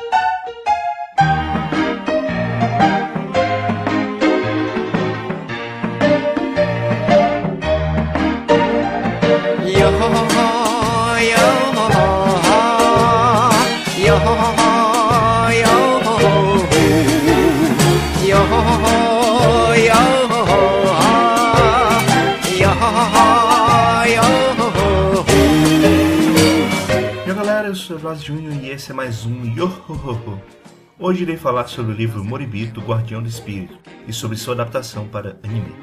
Thank you. Blas Júnior e esse é mais um Yohohoho. Hoje irei falar sobre o livro Moribito, Guardião do Espírito e sobre sua adaptação para anime.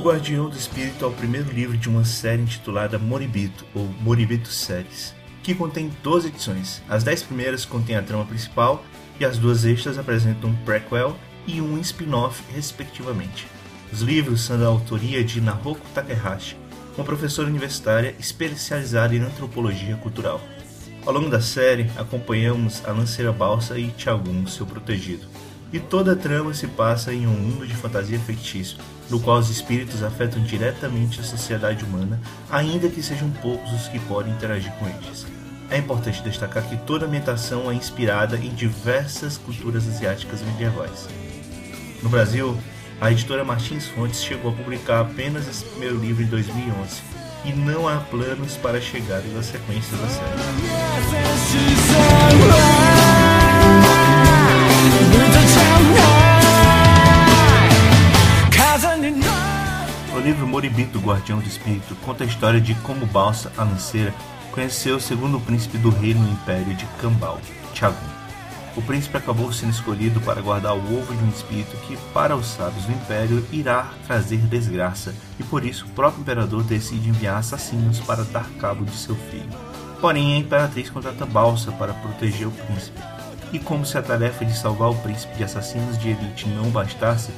Guardião do Espírito é o primeiro livro de uma série intitulada Moribito, ou Moribito Séries, que contém 12 edições. As 10 primeiras contêm a trama principal e as duas extras apresentam um prequel e um spin-off, respectivamente. Os livros são da autoria de Nahoko Takahashi, uma professora universitária especializada em antropologia cultural. Ao longo da série, acompanhamos a lanceira Balsa e Chagun, seu protegido. E toda a trama se passa em um mundo de fantasia fictício, no qual os espíritos afetam diretamente a sociedade humana, ainda que sejam poucos os que podem interagir com eles. É importante destacar que toda a ambientação é inspirada em diversas culturas asiáticas medievais. No Brasil, a editora Martins Fontes chegou a publicar apenas esse primeiro livro em 2011 e não há planos para a chegada das sequências da série. Moribito, Guardião do Espírito, conta a história de como Balsa, a lanceira, conheceu o segundo príncipe do reino império de Kambal, Chagun. O príncipe acabou sendo escolhido para guardar o ovo de um espírito que, para os sábios do império, irá trazer desgraça, e por isso o próprio imperador decide enviar assassinos para dar cabo de seu filho. Porém, a imperatriz contrata Balsa para proteger o príncipe. E como se a tarefa de salvar o príncipe de assassinos de elite não bastasse,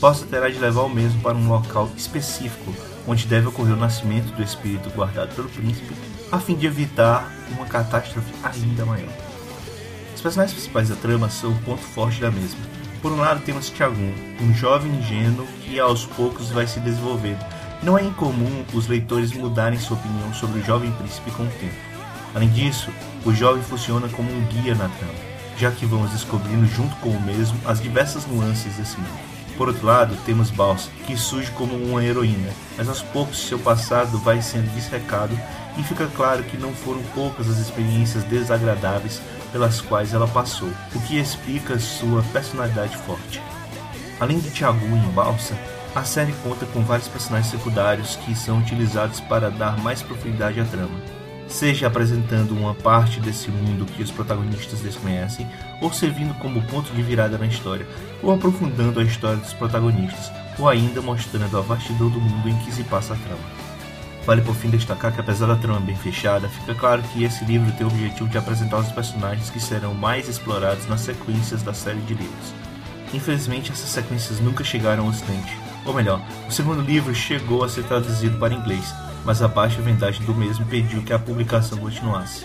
Balsa terá de levar o mesmo para um local específico, onde deve ocorrer o nascimento do espírito guardado pelo príncipe, a fim de evitar uma catástrofe ainda maior. Os personagens principais da trama são o ponto forte da mesma. Por um lado temos Tiagun, um jovem ingênuo que aos poucos vai se desenvolvendo. Não é incomum os leitores mudarem sua opinião sobre o jovem príncipe com o tempo. Além disso, o jovem funciona como um guia na trama, já que vamos descobrindo junto com o mesmo as diversas nuances desse mundo. Por outro lado, temos Balsa, que surge como uma heroína, mas aos poucos seu passado vai sendo desrecado e fica claro que não foram poucas as experiências desagradáveis pelas quais ela passou, o que explica sua personalidade forte. Além de Tiago e Balsa, a série conta com vários personagens secundários que são utilizados para dar mais profundidade à trama, seja apresentando uma parte desse mundo que os protagonistas desconhecem, ou servindo como ponto de virada na história, ou aprofundando a história dos protagonistas, ou ainda mostrando a vastidão do mundo em que se passa a trama. Vale por fim destacar que apesar da trama bem fechada, fica claro que esse livro tem o objetivo de apresentar os personagens que serão mais explorados nas sequências da série de livros. Infelizmente, essas sequências nunca chegaram ao ocidente. Ou melhor, o segundo livro chegou a ser traduzido para inglês, mas a baixa vendagem do mesmo pediu que a publicação continuasse.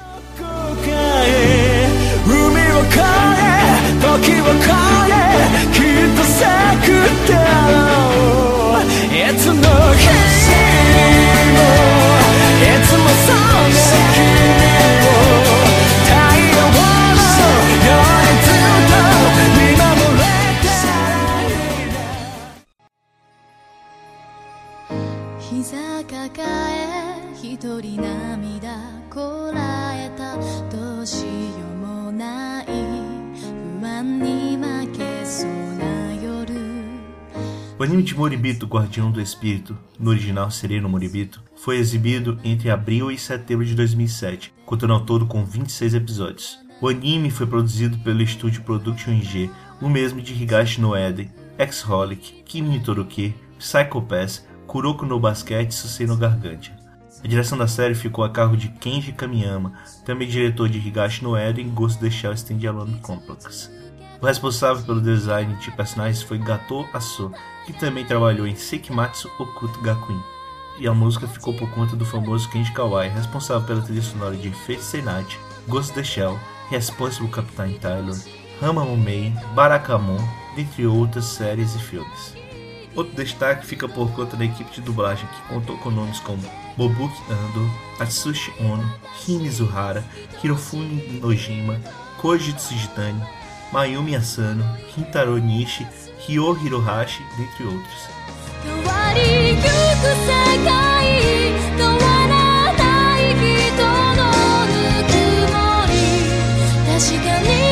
抱え一人涙こらえたどうしようもない不安に負けそうな夜 O anime de Moribito, Guardião do Espírito, no original Sereno Moribito, foi exibido entre abril e setembro de 2007, contando ao todo com 26 episódios. O anime foi produzido pelo estúdio Production G, o mesmo de Higashi no Eden, X-Holic, Kimi no Toruke, Psycho Pass, Kuroko no Basket e Susei no Gargantia. A direção da série ficou a cargo de Kenji Kamiyama, também diretor de Higashi no Eden e Ghost of the Shell Standalone Complex. O responsável pelo design de personagens foi Gato Aso, que também trabalhou em Sekimatsu Okuto Gakuin. E a música ficou por conta do famoso Kenji Kawai, responsável pela trilha sonora de Fate Night, Ghost of the Shell, Responsible Captain Tyler, Hamamumei, Barakamon, dentre outras séries e filmes. Outro destaque fica por conta da equipe de dublagem que contou com nomes como Bobuki Ando, Atsushi Ono, Hime Zuhara, Hirofumi Nojima, Koji Tsujitani, Mayumi Asano, Kintaro Nishi, Ryo Hirohashi, dentre outros. 変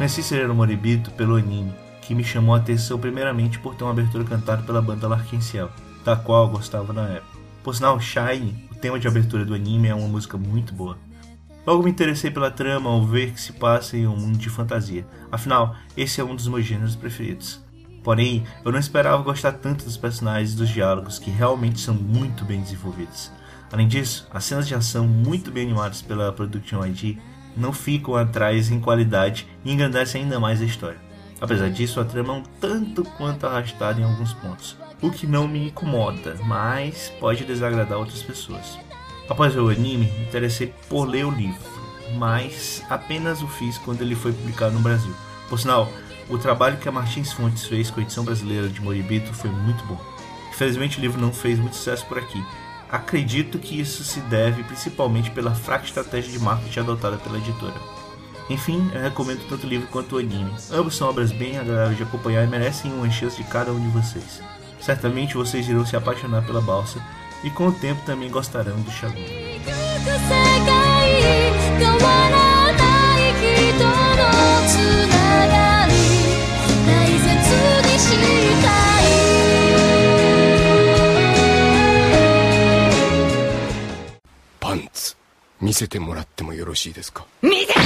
た Conheci Sereno Moribito pelo anime, que me chamou a atenção primeiramente por ter uma abertura cantada pela banda Larkin Ciel, da qual eu gostava na época. Por sinal, Shine, o tema de abertura do anime, é uma música muito boa. Logo me interessei pela trama ao ver que se passa em um mundo de fantasia, afinal, esse é um dos meus gêneros preferidos. Porém, eu não esperava gostar tanto dos personagens e dos diálogos, que realmente são muito bem desenvolvidos. Além disso, as cenas de ação muito bem animadas pela Production ID não ficam atrás em qualidade e engrandecem ainda mais a história. Apesar disso, a trama é um tanto quanto arrastada em alguns pontos, o que não me incomoda, mas pode desagradar outras pessoas. Após o anime, me interessei por ler o livro, mas apenas o fiz quando ele foi publicado no Brasil. Por sinal, o trabalho que a Martins Fontes fez com a edição brasileira de Moribito foi muito bom. Infelizmente o livro não fez muito sucesso por aqui. Acredito que isso se deve principalmente pela fraca estratégia de marketing adotada pela editora. Enfim, eu recomendo tanto o livro quanto o anime. Ambos são obras bem agradáveis de acompanhar e merecem uma chance de cada um de vocês. Certamente vocês irão se apaixonar pela balsa e com o tempo também gostarão do Shagun. 見せてもらってもよろしいですか？見せて！よほ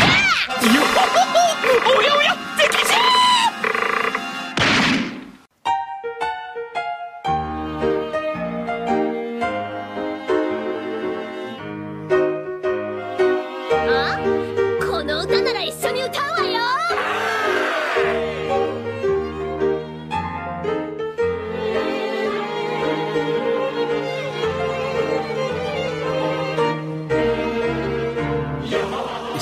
ほおやおや敵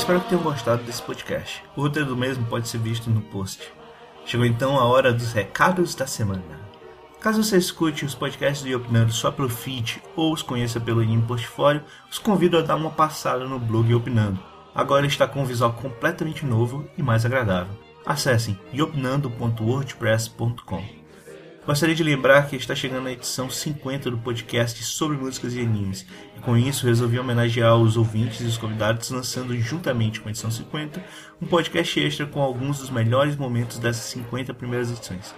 Espero que tenham gostado desse podcast. O roteiro do mesmo pode ser visto no post. Chegou então a hora dos recados da semana. Caso você escute os podcasts do Iopinando só pelo feed ou os conheça pelo anime Portfólio, os convido a dar uma passada no blog Iopinando. Agora está com um visual completamente novo e mais agradável. Acessem iopinando.wordpress.com. Gostaria de lembrar que está chegando a edição 50 do podcast sobre músicas e animes, e com isso resolvi homenagear os ouvintes e os convidados, lançando juntamente com a edição 50 um podcast extra com alguns dos melhores momentos dessas 50 primeiras edições.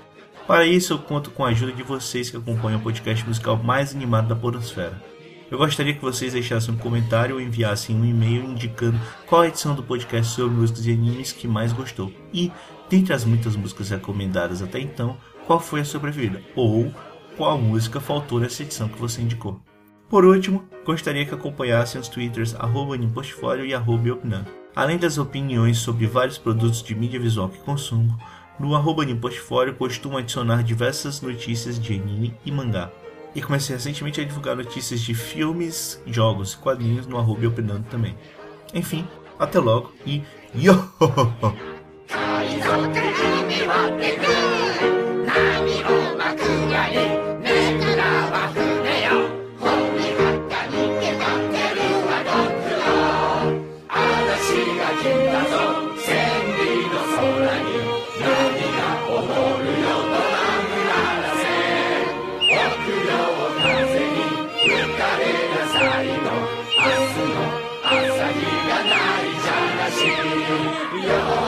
Para isso, eu conto com a ajuda de vocês que acompanham o podcast musical mais animado da Podosfera. Eu gostaria que vocês deixassem um comentário ou enviassem um e-mail indicando qual a edição do podcast sobre músicas e animes que mais gostou. E, dentre as muitas músicas recomendadas até então, qual foi a sua preferida ou qual música faltou nessa edição que você indicou. Por último, gostaria que acompanhassem os twitters arroba e arroba Opinando, além das opiniões sobre vários produtos de mídia visual que consumo, no arroba costumo adicionar diversas notícias de anime e mangá. E comecei recentemente a divulgar notícias de filmes, jogos e quadrinhos no arroba Opinando também. Enfim, até logo e yo! We are.